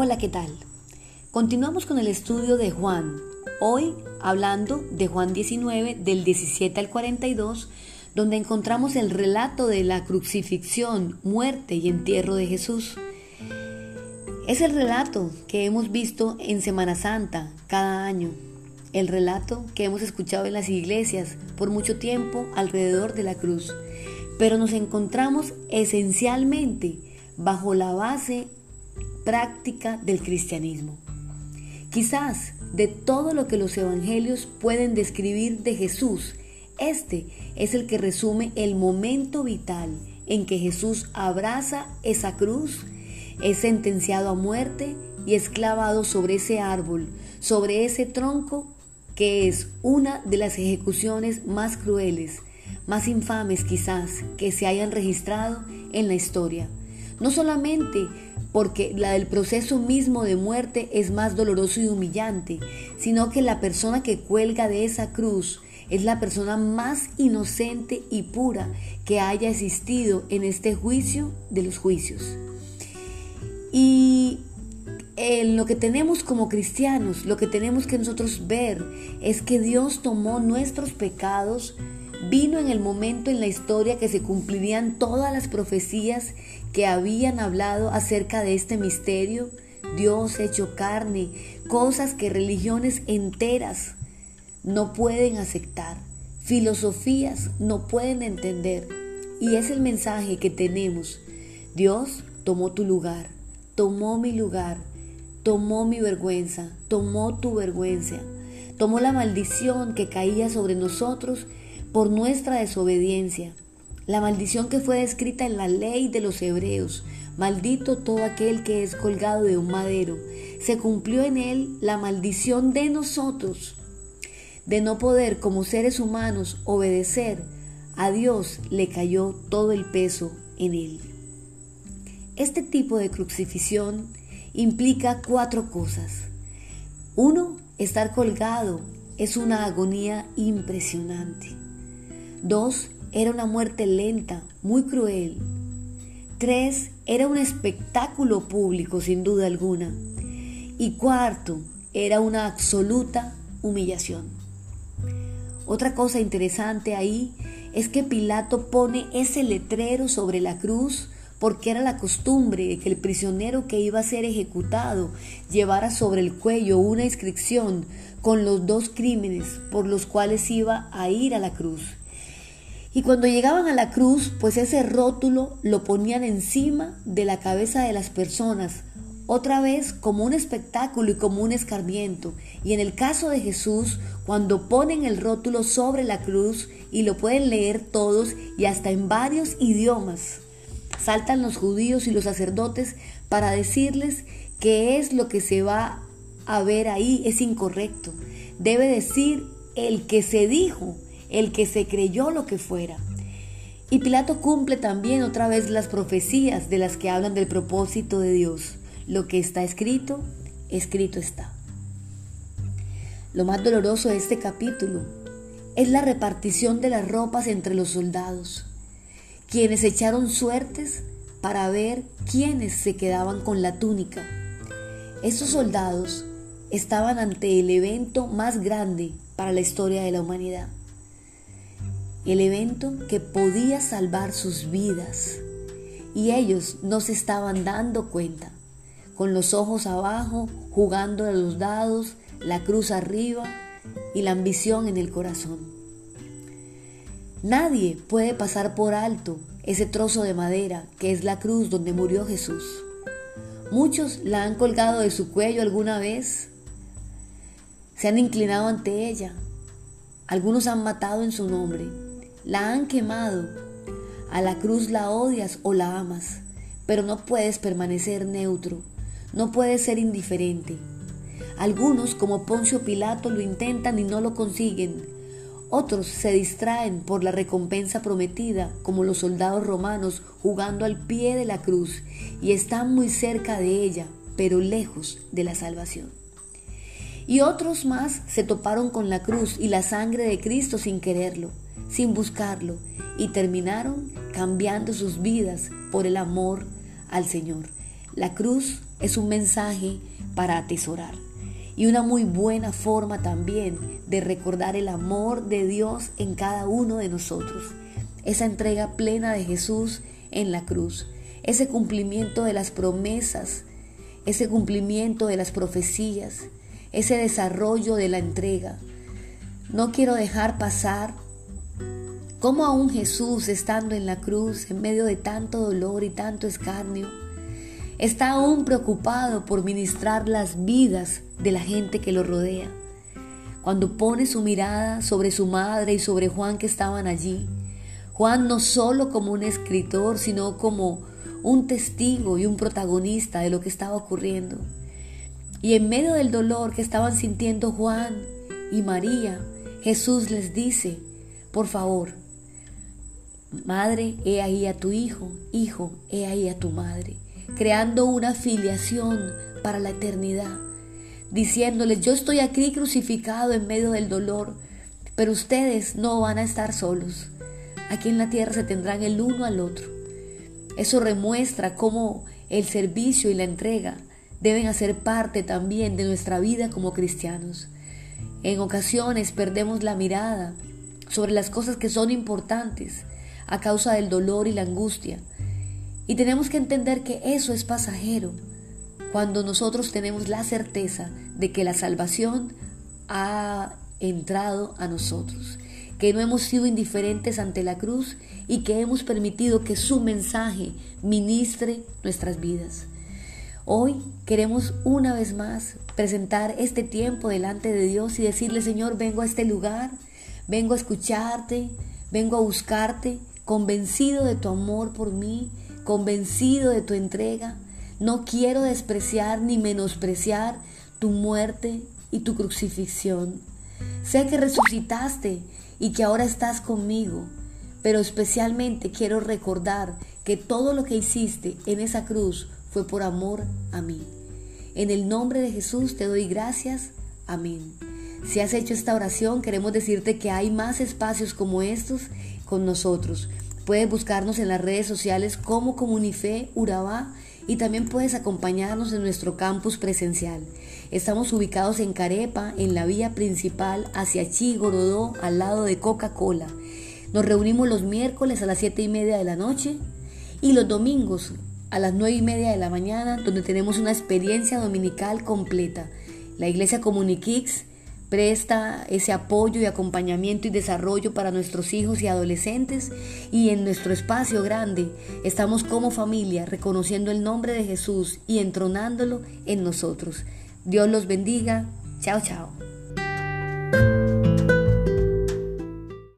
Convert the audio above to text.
Hola, ¿qué tal? Continuamos con el estudio de Juan, hoy hablando de Juan 19 del 17 al 42, donde encontramos el relato de la crucifixión, muerte y entierro de Jesús. Es el relato que hemos visto en Semana Santa cada año, el relato que hemos escuchado en las iglesias por mucho tiempo alrededor de la cruz, pero nos encontramos esencialmente bajo la base práctica del cristianismo. Quizás de todo lo que los evangelios pueden describir de Jesús, este es el que resume el momento vital en que Jesús abraza esa cruz, es sentenciado a muerte y es clavado sobre ese árbol, sobre ese tronco que es una de las ejecuciones más crueles, más infames quizás que se hayan registrado en la historia. No solamente porque la del proceso mismo de muerte es más doloroso y humillante, sino que la persona que cuelga de esa cruz es la persona más inocente y pura que haya existido en este juicio de los juicios. Y en lo que tenemos como cristianos, lo que tenemos que nosotros ver es que Dios tomó nuestros pecados, vino en el momento en la historia que se cumplirían todas las profecías que habían hablado acerca de este misterio, Dios hecho carne, cosas que religiones enteras no pueden aceptar, filosofías no pueden entender. Y es el mensaje que tenemos. Dios tomó tu lugar, tomó mi lugar, tomó mi vergüenza, tomó tu vergüenza, tomó la maldición que caía sobre nosotros por nuestra desobediencia. La maldición que fue descrita en la ley de los hebreos, maldito todo aquel que es colgado de un madero, se cumplió en él la maldición de nosotros, de no poder como seres humanos obedecer a Dios, le cayó todo el peso en él. Este tipo de crucifixión implica cuatro cosas. Uno, estar colgado es una agonía impresionante. Dos, era una muerte lenta, muy cruel. Tres, era un espectáculo público, sin duda alguna. Y cuarto, era una absoluta humillación. Otra cosa interesante ahí es que Pilato pone ese letrero sobre la cruz porque era la costumbre de que el prisionero que iba a ser ejecutado llevara sobre el cuello una inscripción con los dos crímenes por los cuales iba a ir a la cruz. Y cuando llegaban a la cruz, pues ese rótulo lo ponían encima de la cabeza de las personas, otra vez como un espectáculo y como un escarmiento. Y en el caso de Jesús, cuando ponen el rótulo sobre la cruz y lo pueden leer todos y hasta en varios idiomas, saltan los judíos y los sacerdotes para decirles que es lo que se va a ver ahí, es incorrecto. Debe decir el que se dijo el que se creyó lo que fuera. Y Pilato cumple también otra vez las profecías de las que hablan del propósito de Dios. Lo que está escrito, escrito está. Lo más doloroso de este capítulo es la repartición de las ropas entre los soldados, quienes echaron suertes para ver quiénes se quedaban con la túnica. Estos soldados estaban ante el evento más grande para la historia de la humanidad el evento que podía salvar sus vidas. Y ellos no se estaban dando cuenta, con los ojos abajo, jugando a los dados, la cruz arriba y la ambición en el corazón. Nadie puede pasar por alto ese trozo de madera que es la cruz donde murió Jesús. Muchos la han colgado de su cuello alguna vez, se han inclinado ante ella, algunos han matado en su nombre, la han quemado. A la cruz la odias o la amas, pero no puedes permanecer neutro, no puedes ser indiferente. Algunos, como Poncio Pilato, lo intentan y no lo consiguen. Otros se distraen por la recompensa prometida, como los soldados romanos jugando al pie de la cruz, y están muy cerca de ella, pero lejos de la salvación. Y otros más se toparon con la cruz y la sangre de Cristo sin quererlo sin buscarlo y terminaron cambiando sus vidas por el amor al Señor. La cruz es un mensaje para atesorar y una muy buena forma también de recordar el amor de Dios en cada uno de nosotros. Esa entrega plena de Jesús en la cruz, ese cumplimiento de las promesas, ese cumplimiento de las profecías, ese desarrollo de la entrega. No quiero dejar pasar cómo aún Jesús estando en la cruz, en medio de tanto dolor y tanto escarnio, está aún preocupado por ministrar las vidas de la gente que lo rodea. Cuando pone su mirada sobre su madre y sobre Juan que estaban allí, Juan no solo como un escritor, sino como un testigo y un protagonista de lo que estaba ocurriendo. Y en medio del dolor que estaban sintiendo Juan y María, Jesús les dice, por favor, madre, he ahí a tu hijo, hijo, he ahí a tu madre creando una filiación para la eternidad, diciéndoles, yo estoy aquí crucificado en medio del dolor, pero ustedes no van a estar solos. Aquí en la tierra se tendrán el uno al otro. Eso remuestra cómo el servicio y la entrega deben hacer parte también de nuestra vida como cristianos. En ocasiones perdemos la mirada sobre las cosas que son importantes a causa del dolor y la angustia y tenemos que entender que eso es pasajero cuando nosotros tenemos la certeza de que la salvación ha entrado a nosotros, que no hemos sido indiferentes ante la cruz y que hemos permitido que su mensaje ministre nuestras vidas. Hoy queremos una vez más presentar este tiempo delante de Dios y decirle, Señor, vengo a este lugar, vengo a escucharte, vengo a buscarte, convencido de tu amor por mí, convencido de tu entrega. No quiero despreciar ni menospreciar tu muerte y tu crucifixión. Sé que resucitaste y que ahora estás conmigo, pero especialmente quiero recordar que todo lo que hiciste en esa cruz fue por amor a mí. En el nombre de Jesús te doy gracias. Amén. Si has hecho esta oración, queremos decirte que hay más espacios como estos con nosotros. Puedes buscarnos en las redes sociales como Comunife Urabá y también puedes acompañarnos en nuestro campus presencial. Estamos ubicados en Carepa, en la vía principal hacia Chigorodó, al lado de Coca-Cola. Nos reunimos los miércoles a las 7 y media de la noche y los domingos a las 9 y media de la mañana, donde tenemos una experiencia dominical completa. La iglesia Comuniquix presta ese apoyo y acompañamiento y desarrollo para nuestros hijos y adolescentes y en nuestro espacio grande estamos como familia reconociendo el nombre de Jesús y entronándolo en nosotros. Dios los bendiga. Chao, chao.